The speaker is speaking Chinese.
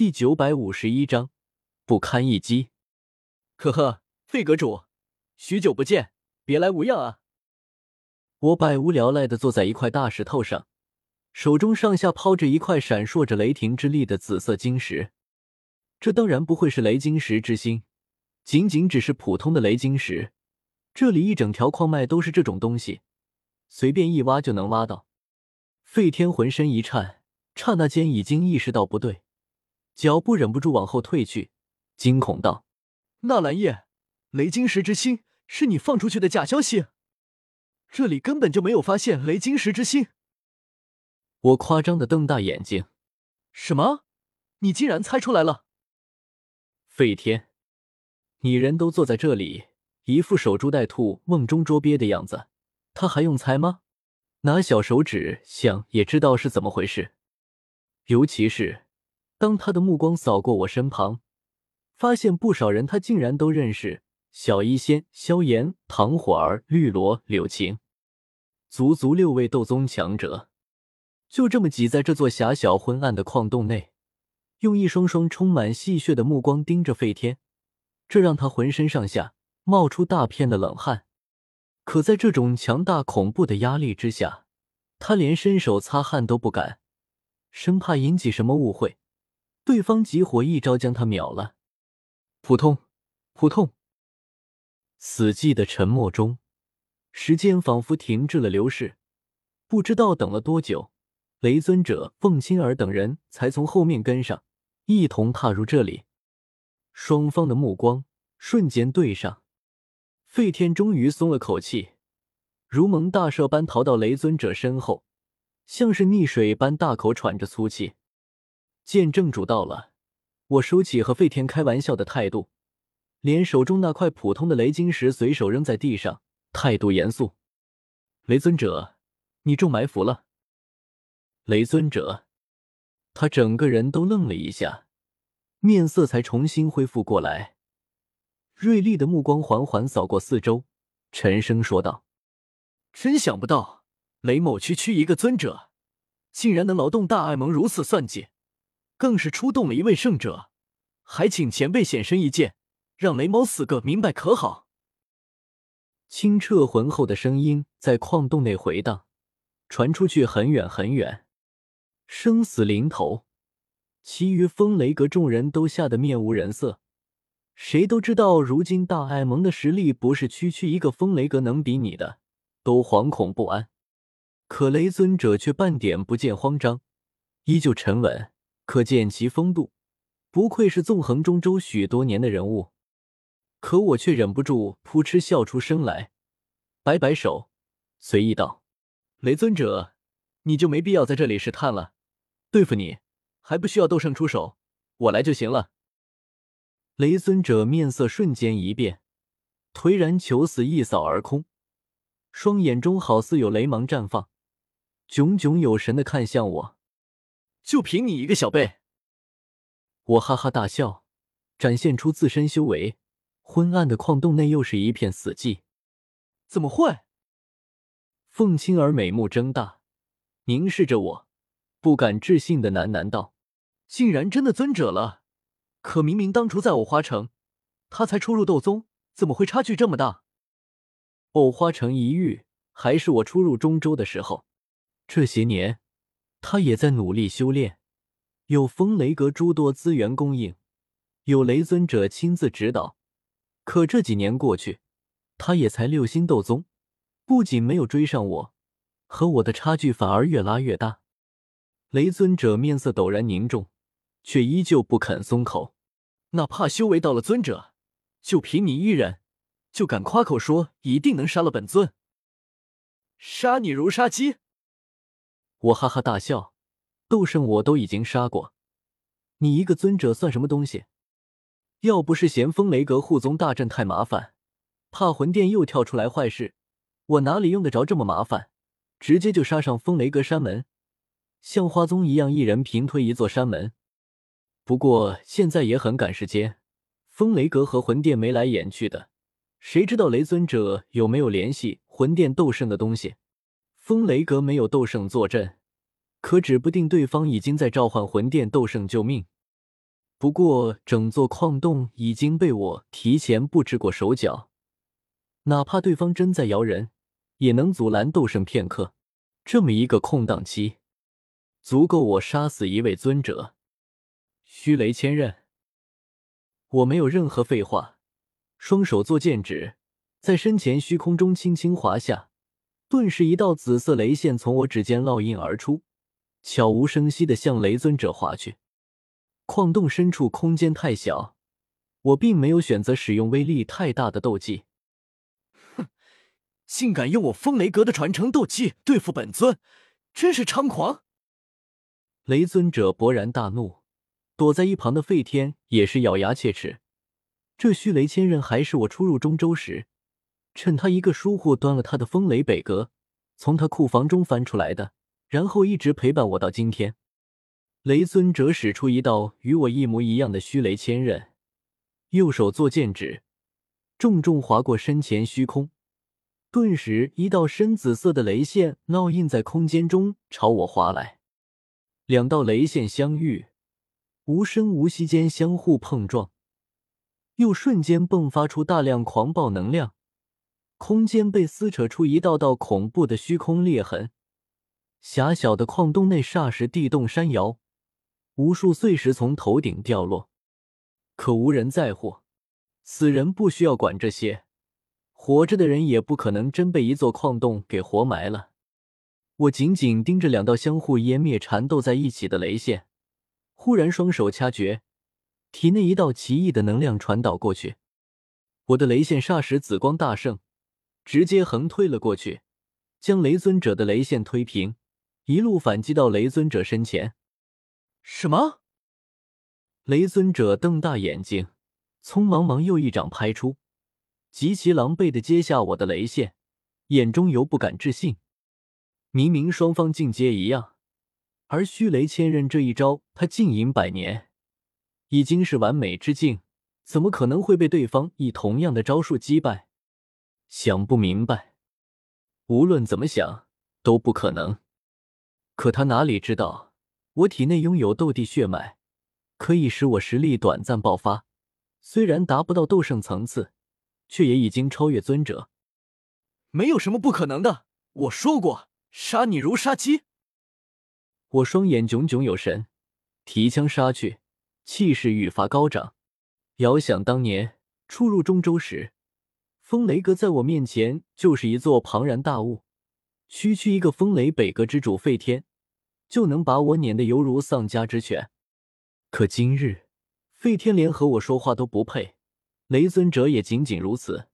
第九百五十一章不堪一击。呵呵，费阁主，许久不见，别来无恙啊！我百无聊赖的坐在一块大石头上，手中上下抛着一块闪烁着雷霆之力的紫色晶石。这当然不会是雷晶石之心，仅仅只是普通的雷晶石。这里一整条矿脉都是这种东西，随便一挖就能挖到。费天浑身一颤，刹那间已经意识到不对，脚步忍不住往后退去，惊恐道：“纳兰叶，雷晶石之心是你放出去的假消息？这里根本就没有发现雷晶石之心！”我夸张的瞪大眼睛：“什么？你竟然猜出来了？”费天，你人都坐在这里，一副守株待兔、瓮中捉鳖的样子，他还用猜吗？拿小手指想也知道是怎么回事。尤其是当他的目光扫过我身旁，发现不少人他竟然都认识：小医仙、萧炎、唐火儿、绿萝、柳晴，足足六位斗宗强者，就这么挤在这座狭小昏暗的矿洞内。用一双双充满戏谑的目光盯着费天，这让他浑身上下冒出大片的冷汗。可在这种强大恐怖的压力之下，他连伸手擦汗都不敢，生怕引起什么误会，对方急火一招将他秒了。扑通，扑通，死寂的沉默中，时间仿佛停滞了流逝，不知道等了多久，雷尊者、凤青儿等人才从后面跟上。一同踏入这里，双方的目光瞬间对上。费天终于松了口气，如蒙大赦般逃到雷尊者身后，像是溺水般大口喘着粗气。见正主到了，我收起和费天开玩笑的态度，连手中那块普通的雷晶石随手扔在地上，态度严肃：“雷尊者，你中埋伏了。”雷尊者。他整个人都愣了一下，面色才重新恢复过来，锐利的目光缓缓扫过四周，沉声说道：“真想不到，雷某区区一个尊者，竟然能劳动大爱盟如此算计，更是出动了一位圣者，还请前辈显身一见，让雷某死个明白可好？”清澈浑厚的声音在矿洞内回荡，传出去很远很远。生死临头，其余风雷阁众人都吓得面无人色。谁都知道，如今大爱盟的实力不是区区一个风雷阁能比拟的，都惶恐不安。可雷尊者却半点不见慌张，依旧沉稳，可见其风度，不愧是纵横中州许多年的人物。可我却忍不住扑哧笑出声来，摆摆手，随意道：“雷尊者，你就没必要在这里试探了。”对付你还不需要斗圣出手，我来就行了。雷尊者面色瞬间一变，颓然求死一扫而空，双眼中好似有雷芒绽放，炯炯有神的看向我。就凭你一个小辈？我哈哈大笑，展现出自身修为。昏暗的矿洞内又是一片死寂。怎么会？凤青儿美目睁大，凝视着我。不敢置信的喃喃道：“竟然真的尊者了！可明明当初在藕花城，他才初入斗宗，怎么会差距这么大？”藕花城一遇，还是我初入中州的时候。这些年，他也在努力修炼，有风雷阁诸多资源供应，有雷尊者亲自指导。可这几年过去，他也才六星斗宗，不仅没有追上我，和我的差距反而越拉越大。雷尊者面色陡然凝重，却依旧不肯松口。哪怕修为到了尊者，就凭你一人，就敢夸口说一定能杀了本尊？杀你如杀鸡！我哈哈大笑。斗圣我都已经杀过，你一个尊者算什么东西？要不是嫌风雷阁护宗大阵太麻烦，怕魂殿又跳出来坏事，我哪里用得着这么麻烦？直接就杀上风雷阁山门。像花宗一样，一人平推一座山门。不过现在也很赶时间，风雷阁和魂殿眉来眼去的，谁知道雷尊者有没有联系魂殿斗圣的东西？风雷阁没有斗圣坐镇，可指不定对方已经在召唤魂殿斗圣救命。不过整座矿洞已经被我提前布置过手脚，哪怕对方真在摇人，也能阻拦斗圣片刻。这么一个空档期，足够我杀死一位尊者。虚雷千仞，我没有任何废话，双手作剑指，在身前虚空中轻轻划下，顿时一道紫色雷线从我指尖烙印而出，悄无声息的向雷尊者划去。矿洞深处空间太小，我并没有选择使用威力太大的斗技。哼，竟敢用我风雷阁的传承斗技对付本尊，真是猖狂！雷尊者勃然大怒。躲在一旁的费天也是咬牙切齿。这虚雷千刃还是我初入中州时，趁他一个疏忽端了他的风雷北阁，从他库房中翻出来的，然后一直陪伴我到今天。雷尊者使出一道与我一模一样的虚雷千刃，右手作剑指，重重划过身前虚空，顿时一道深紫色的雷线烙印在空间中朝我划来。两道雷线相遇。无声无息间相互碰撞，又瞬间迸发出大量狂暴能量，空间被撕扯出一道道恐怖的虚空裂痕。狭小的矿洞内霎时地动山摇，无数碎石从头顶掉落。可无人在乎，死人不需要管这些，活着的人也不可能真被一座矿洞给活埋了。我紧紧盯着两道相互湮灭、缠斗在一起的雷线。忽然，双手掐诀，体内一道奇异的能量传导过去，我的雷线霎时紫光大盛，直接横推了过去，将雷尊者的雷线推平，一路反击到雷尊者身前。什么？雷尊者瞪大眼睛，匆忙忙又一掌拍出，极其狼狈的接下我的雷线，眼中犹不敢置信。明明双方境界一样。而虚雷千仞这一招，他静隐百年，已经是完美之境，怎么可能会被对方以同样的招数击败？想不明白，无论怎么想都不可能。可他哪里知道，我体内拥有斗帝血脉，可以使我实力短暂爆发。虽然达不到斗圣层次，却也已经超越尊者。没有什么不可能的，我说过，杀你如杀鸡。我双眼炯炯有神，提枪杀去，气势愈发高涨。遥想当年初入中州时，风雷阁在我面前就是一座庞然大物，区区一个风雷北阁之主费天，就能把我撵得犹如丧家之犬。可今日，费天连和我说话都不配，雷尊者也仅仅如此。